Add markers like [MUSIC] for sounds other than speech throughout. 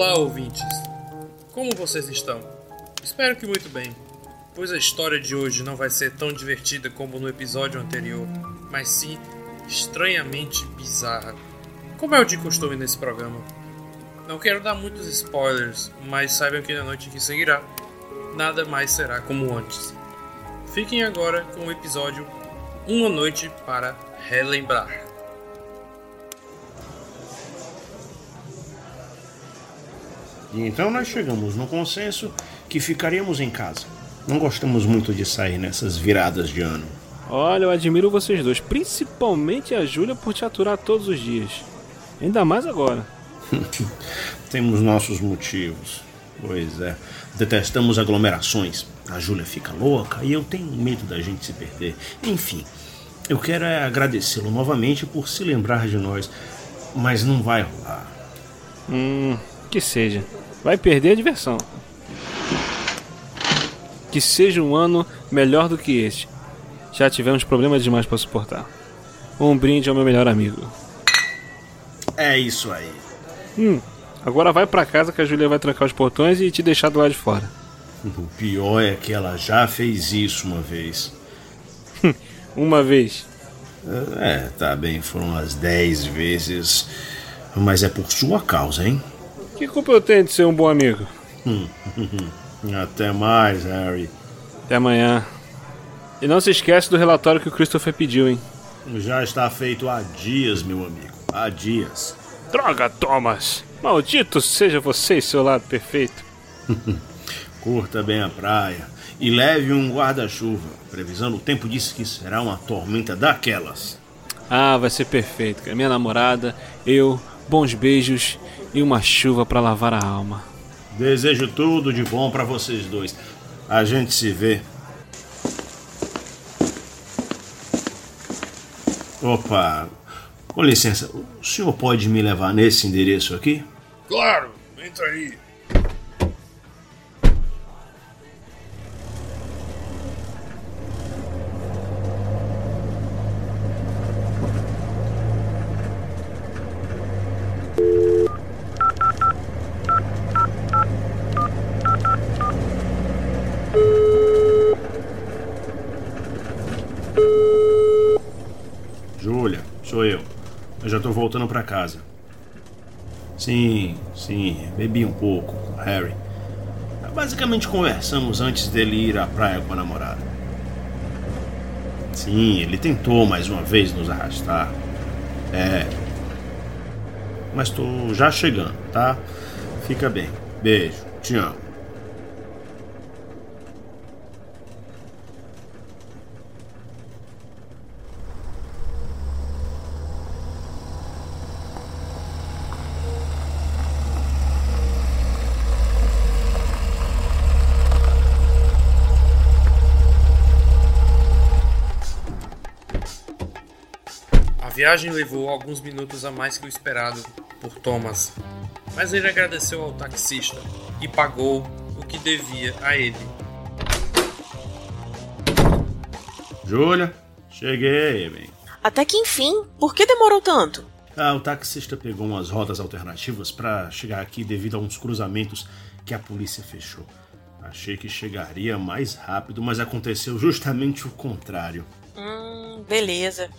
Olá, ouvintes! Como vocês estão? Espero que muito bem, pois a história de hoje não vai ser tão divertida como no episódio anterior, mas sim estranhamente bizarra, como é o de costume nesse programa. Não quero dar muitos spoilers, mas saibam que na noite que seguirá, nada mais será como antes. Fiquem agora com o episódio Uma Noite para Relembrar. Então nós chegamos no consenso que ficaríamos em casa. Não gostamos muito de sair nessas viradas de ano. Olha, eu admiro vocês dois, principalmente a Júlia por te aturar todos os dias. Ainda mais agora. [LAUGHS] Temos nossos motivos. Pois é. Detestamos aglomerações. A Júlia fica louca e eu tenho medo da gente se perder. Enfim, eu quero é agradecê-lo novamente por se lembrar de nós, mas não vai rolar. Hum, que seja. Vai perder a diversão. Que seja um ano melhor do que este. Já tivemos problemas demais para suportar. Um brinde ao meu melhor amigo. É isso aí. Hum, agora vai para casa que a Julia vai trancar os portões e te deixar do lado de fora. O pior é que ela já fez isso uma vez. [LAUGHS] uma vez. É, tá bem, foram umas dez vezes. Mas é por sua causa, hein? Que culpa eu tenho de ser um bom amigo? [LAUGHS] Até mais, Harry. Até amanhã. E não se esquece do relatório que o Christopher pediu, hein? Já está feito há dias, meu amigo. Há dias. Droga, Thomas! Maldito seja você e seu lado perfeito. [LAUGHS] Curta bem a praia e leve um guarda-chuva. Previsão do tempo disse que será uma tormenta daquelas. Ah, vai ser perfeito. Minha namorada, eu, bons beijos e uma chuva para lavar a alma. Desejo tudo de bom para vocês dois. A gente se vê. Opa, com licença, o senhor pode me levar nesse endereço aqui? Claro, entra aí. Júlia, sou eu. Eu já tô voltando para casa. Sim, sim, bebi um pouco com Harry. Basicamente conversamos antes dele ir à praia com a namorada. Sim, ele tentou mais uma vez nos arrastar. É. Mas tô já chegando, tá? Fica bem. Beijo. Te amo. Viagem levou alguns minutos a mais que o esperado por Thomas, mas ele agradeceu ao taxista e pagou o que devia a ele. Júlia, cheguei, bem. Até que enfim, por que demorou tanto? Ah, o taxista pegou umas rotas alternativas para chegar aqui devido a uns cruzamentos que a polícia fechou. Achei que chegaria mais rápido, mas aconteceu justamente o contrário. Hum, beleza.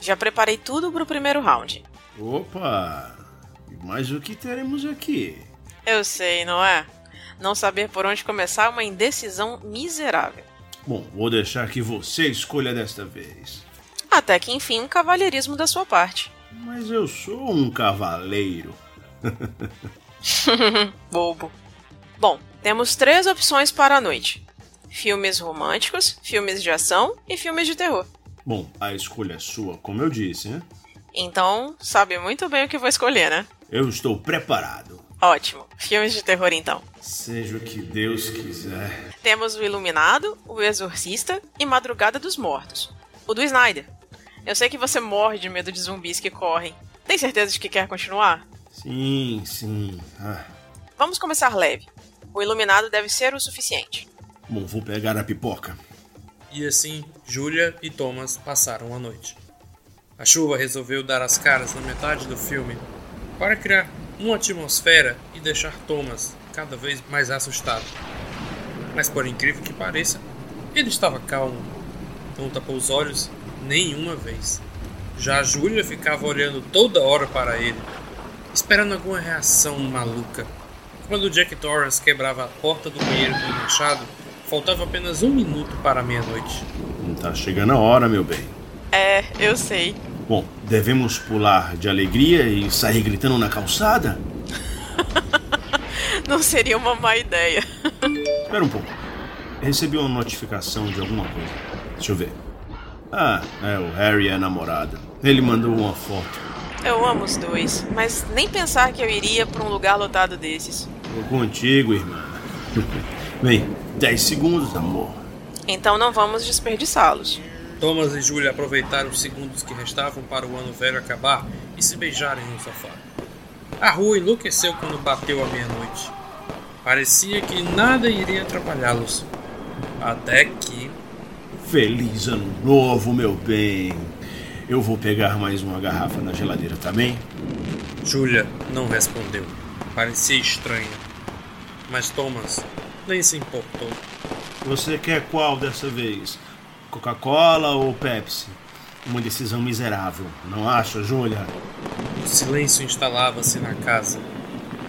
Já preparei tudo pro primeiro round. Opa! Mas o que teremos aqui? Eu sei, não é? Não saber por onde começar é uma indecisão miserável. Bom, vou deixar que você escolha desta vez. Até que enfim, um cavalheirismo da sua parte. Mas eu sou um cavaleiro. [LAUGHS] Bobo. Bom, temos três opções para a noite: filmes românticos, filmes de ação e filmes de terror. Bom, a escolha é sua, como eu disse, né? Então, sabe muito bem o que vou escolher, né? Eu estou preparado. Ótimo. Filmes de terror então. Seja o que Deus quiser. Temos o Iluminado, o Exorcista e Madrugada dos Mortos. O do Snyder. Eu sei que você morre de medo de zumbis que correm. Tem certeza de que quer continuar? Sim, sim. Ah. Vamos começar leve. O Iluminado deve ser o suficiente. Bom, vou pegar a pipoca. E assim, Julia e Thomas passaram a noite. A chuva resolveu dar as caras na metade do filme para criar uma atmosfera e deixar Thomas cada vez mais assustado. Mas por incrível que pareça, ele estava calmo. Não tapou os olhos nenhuma vez. Já a Júlia ficava olhando toda hora para ele, esperando alguma reação maluca. Quando Jack Torrance quebrava a porta do banheiro com o machado, faltava apenas um minuto para a meia-noite. Tá chegando a hora, meu bem. É, eu sei. Bom, devemos pular de alegria e sair gritando na calçada? [LAUGHS] Não seria uma má ideia. [LAUGHS] Espera um pouco. Recebi uma notificação de alguma coisa. Deixa eu ver. Ah, é, o Harry é a namorada. Ele mandou uma foto. Eu amo os dois, mas nem pensar que eu iria para um lugar lotado desses. Tô contigo, irmã. [LAUGHS] Bem, 10 segundos, amor. Então não vamos desperdiçá-los. Thomas e Julia aproveitaram os segundos que restavam para o ano velho acabar e se beijarem no sofá. A rua enlouqueceu quando bateu a meia-noite. Parecia que nada iria atrapalhá-los. Até que. Feliz ano novo, meu bem. Eu vou pegar mais uma garrafa na geladeira, tá bem? Julia não respondeu. Parecia estranha. Mas Thomas nem se importou. Você quer qual dessa vez? Coca-Cola ou Pepsi? Uma decisão miserável, não acha, Júlia? O silêncio instalava-se na casa.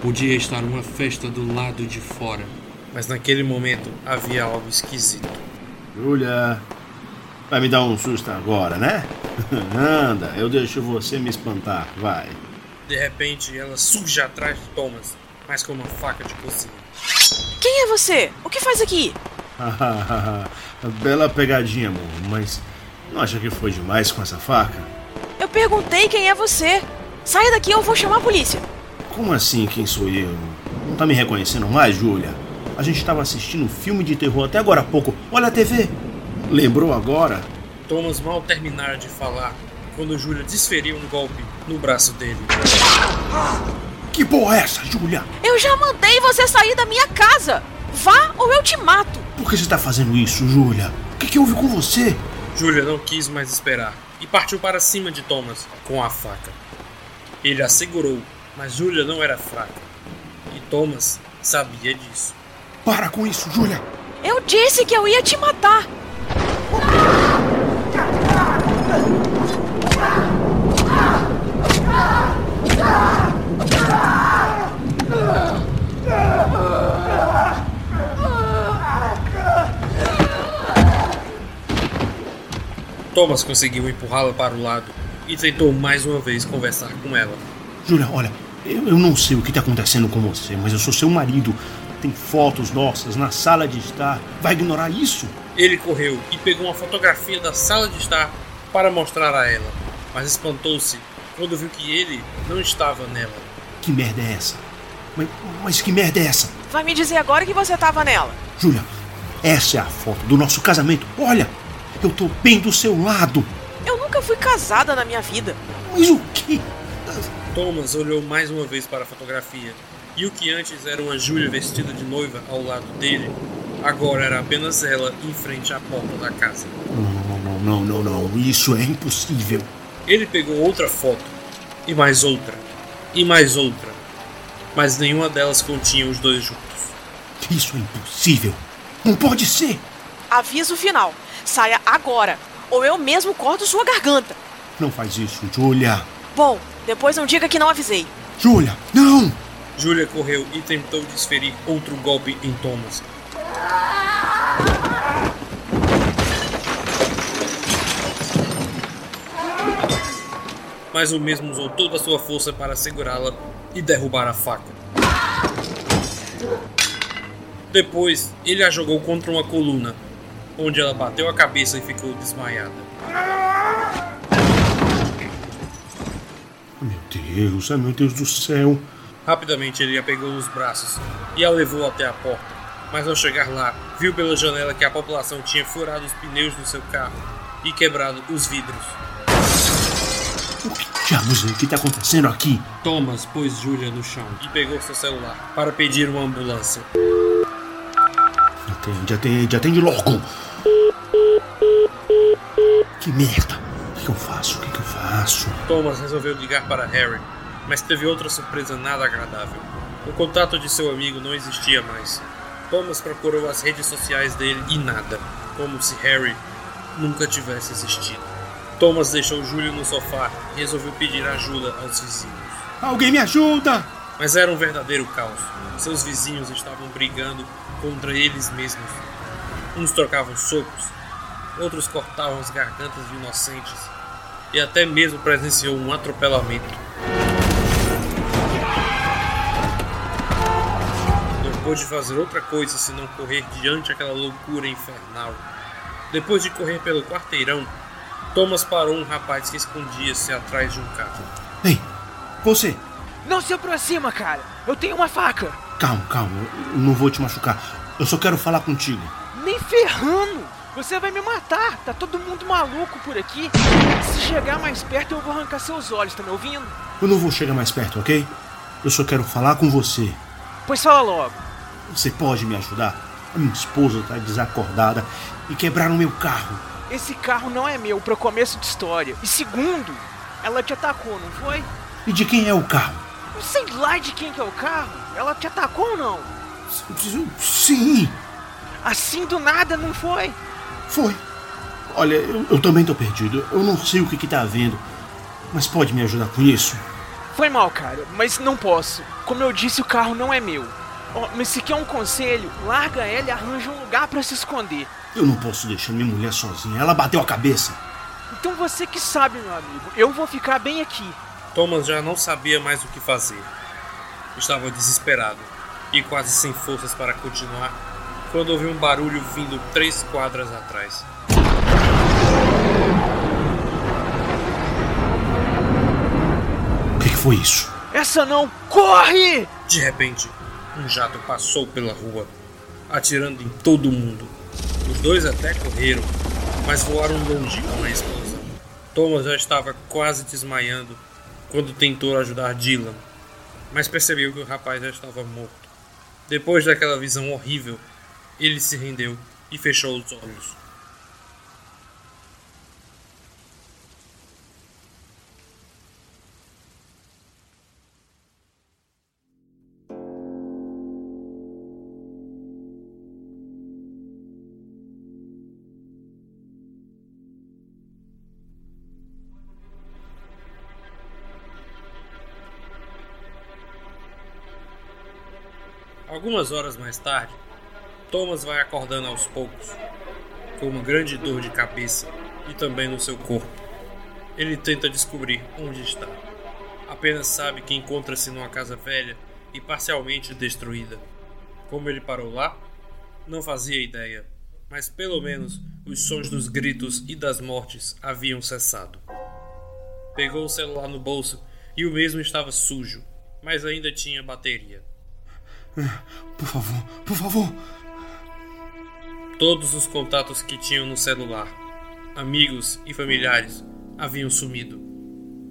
Podia estar uma festa do lado de fora, mas naquele momento havia algo esquisito. Júlia, vai me dar um susto agora, né? [LAUGHS] Anda, eu deixo você me espantar, vai. De repente, ela surge atrás de Thomas, mas com uma faca de cozinha. Quem é você? O que faz aqui? [LAUGHS] Bela pegadinha, amor, mas não acha que foi demais com essa faca? Eu perguntei quem é você. Saia daqui ou eu vou chamar a polícia. Como assim, quem sou eu? Não tá me reconhecendo mais, Júlia? A gente estava assistindo um filme de terror até agora há pouco. Olha a TV. Lembrou agora? Thomas mal terminara de falar quando Júlia desferiu um golpe no braço dele. Que porra é essa, Júlia? Eu já mandei você sair da minha casa. Vá ou eu te mato. Por que você está fazendo isso, Júlia? O que, que houve com você? Júlia não quis mais esperar e partiu para cima de Thomas com a faca. Ele a segurou, mas Júlia não era fraca. E Thomas sabia disso. Para com isso, Júlia! Eu disse que eu ia te matar. Thomas conseguiu empurrá-la para o lado e tentou mais uma vez conversar com ela. Júlia, olha, eu, eu não sei o que está acontecendo com você, mas eu sou seu marido. Tem fotos nossas na sala de estar. Vai ignorar isso? Ele correu e pegou uma fotografia da sala de estar para mostrar a ela, mas espantou-se quando viu que ele não estava nela. Que merda é essa? Mas, mas que merda é essa? Vai me dizer agora que você tava nela. Júlia, essa é a foto do nosso casamento. Olha, eu tô bem do seu lado. Eu nunca fui casada na minha vida. Mas o que? Thomas olhou mais uma vez para a fotografia e o que antes era uma Júlia vestida de noiva ao lado dele, agora era apenas ela em frente à porta da casa. Não, não, não, não, não. Isso é impossível. Ele pegou outra foto, e mais outra, e mais outra, mas nenhuma delas continha os dois juntos. Isso é impossível. Não pode ser. Aviso final. Saia agora, ou eu mesmo corto sua garganta. Não faz isso, Júlia. Bom, depois não diga que não avisei. Júlia, não! Júlia correu e tentou desferir outro golpe em Thomas. Mas o mesmo usou toda a sua força para segurá-la e derrubar a faca. Depois, ele a jogou contra uma coluna, onde ela bateu a cabeça e ficou desmaiada. Meu Deus, ai meu Deus do céu. Rapidamente ele a pegou nos braços e a levou até a porta. Mas ao chegar lá, viu pela janela que a população tinha furado os pneus do seu carro e quebrado os vidros. O que diabos é que está acontecendo aqui? Thomas pôs Julia no chão e pegou seu celular para pedir uma ambulância. Atende, atende, atende logo! Que merda! O que eu faço? O que eu faço? Thomas resolveu ligar para Harry, mas teve outra surpresa nada agradável. O contato de seu amigo não existia mais. Thomas procurou as redes sociais dele e nada, como se Harry nunca tivesse existido. Thomas deixou Júlio no sofá e resolveu pedir ajuda aos vizinhos. Alguém me ajuda! Mas era um verdadeiro caos. Seus vizinhos estavam brigando contra eles mesmos. Uns trocavam socos, outros cortavam as gargantas de inocentes e até mesmo presenciou um atropelamento. Não pôde fazer outra coisa senão correr diante daquela loucura infernal. Depois de correr pelo quarteirão, Thomas parou um rapaz que escondia-se atrás de um carro. Ei, você! Não se aproxima, cara! Eu tenho uma faca! Calma, calma, eu não vou te machucar. Eu só quero falar contigo. Nem ferrando! Você vai me matar! Tá todo mundo maluco por aqui! Se chegar mais perto, eu vou arrancar seus olhos, tá me ouvindo? Eu não vou chegar mais perto, ok? Eu só quero falar com você. Pois fala logo. Você pode me ajudar? A minha esposa tá desacordada e quebraram meu carro. Esse carro não é meu para começo de história. E segundo, ela te atacou, não foi? E de quem é o carro? Não sei lá de quem que é o carro. Ela te atacou ou não? Sim. Assim do nada, não foi? Foi. Olha, eu, eu também tô perdido. Eu não sei o que que tá havendo. Mas pode me ajudar com isso? Foi mal, cara, mas não posso. Como eu disse, o carro não é meu. Oh, mas se quer um conselho, larga ela e arranja um lugar para se esconder. Eu não posso deixar minha mulher sozinha. Ela bateu a cabeça. Então você que sabe, meu amigo. Eu vou ficar bem aqui. Thomas já não sabia mais o que fazer. Estava desesperado e quase sem forças para continuar quando ouviu um barulho vindo três quadras atrás. O que, que foi isso? Essa não! Corre! De repente, um jato passou pela rua, atirando em todo mundo. Os dois até correram, mas voaram longe com a explosão. Thomas já estava quase desmaiando quando tentou ajudar Dylan, mas percebeu que o rapaz já estava morto. Depois daquela visão horrível, ele se rendeu e fechou os olhos. Algumas horas mais tarde, Thomas vai acordando aos poucos, com uma grande dor de cabeça e também no seu corpo. Ele tenta descobrir onde está. Apenas sabe que encontra-se numa casa velha e parcialmente destruída. Como ele parou lá? Não fazia ideia, mas pelo menos os sons dos gritos e das mortes haviam cessado. Pegou o celular no bolso e o mesmo estava sujo, mas ainda tinha bateria. Por favor, por favor. Todos os contatos que tinham no celular, amigos e familiares, haviam sumido,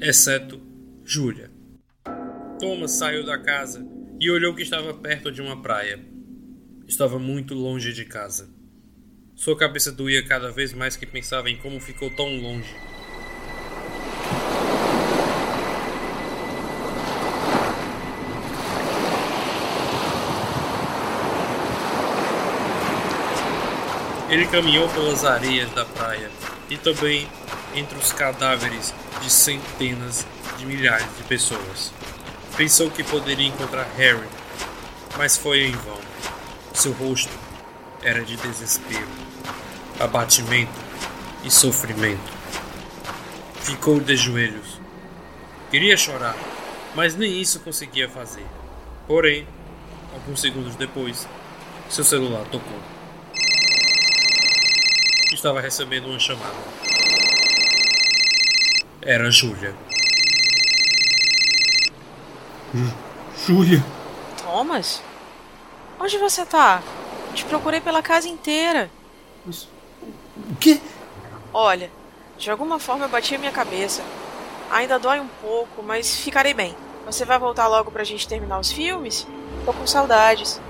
exceto Júlia. Thomas saiu da casa e olhou que estava perto de uma praia. Estava muito longe de casa. Sua cabeça doía cada vez mais que pensava em como ficou tão longe. Ele caminhou pelas areias da praia e também entre os cadáveres de centenas de milhares de pessoas. Pensou que poderia encontrar Harry, mas foi em vão. Seu rosto era de desespero, abatimento e sofrimento. Ficou de joelhos. Queria chorar, mas nem isso conseguia fazer. Porém, alguns segundos depois, seu celular tocou estava recebendo uma chamada. Era Júlia. Júlia? Thomas? Onde você tá? Te procurei pela casa inteira. O quê? Olha, de alguma forma eu bati a minha cabeça. Ainda dói um pouco, mas ficarei bem. Você vai voltar logo pra gente terminar os filmes? Tô com saudades.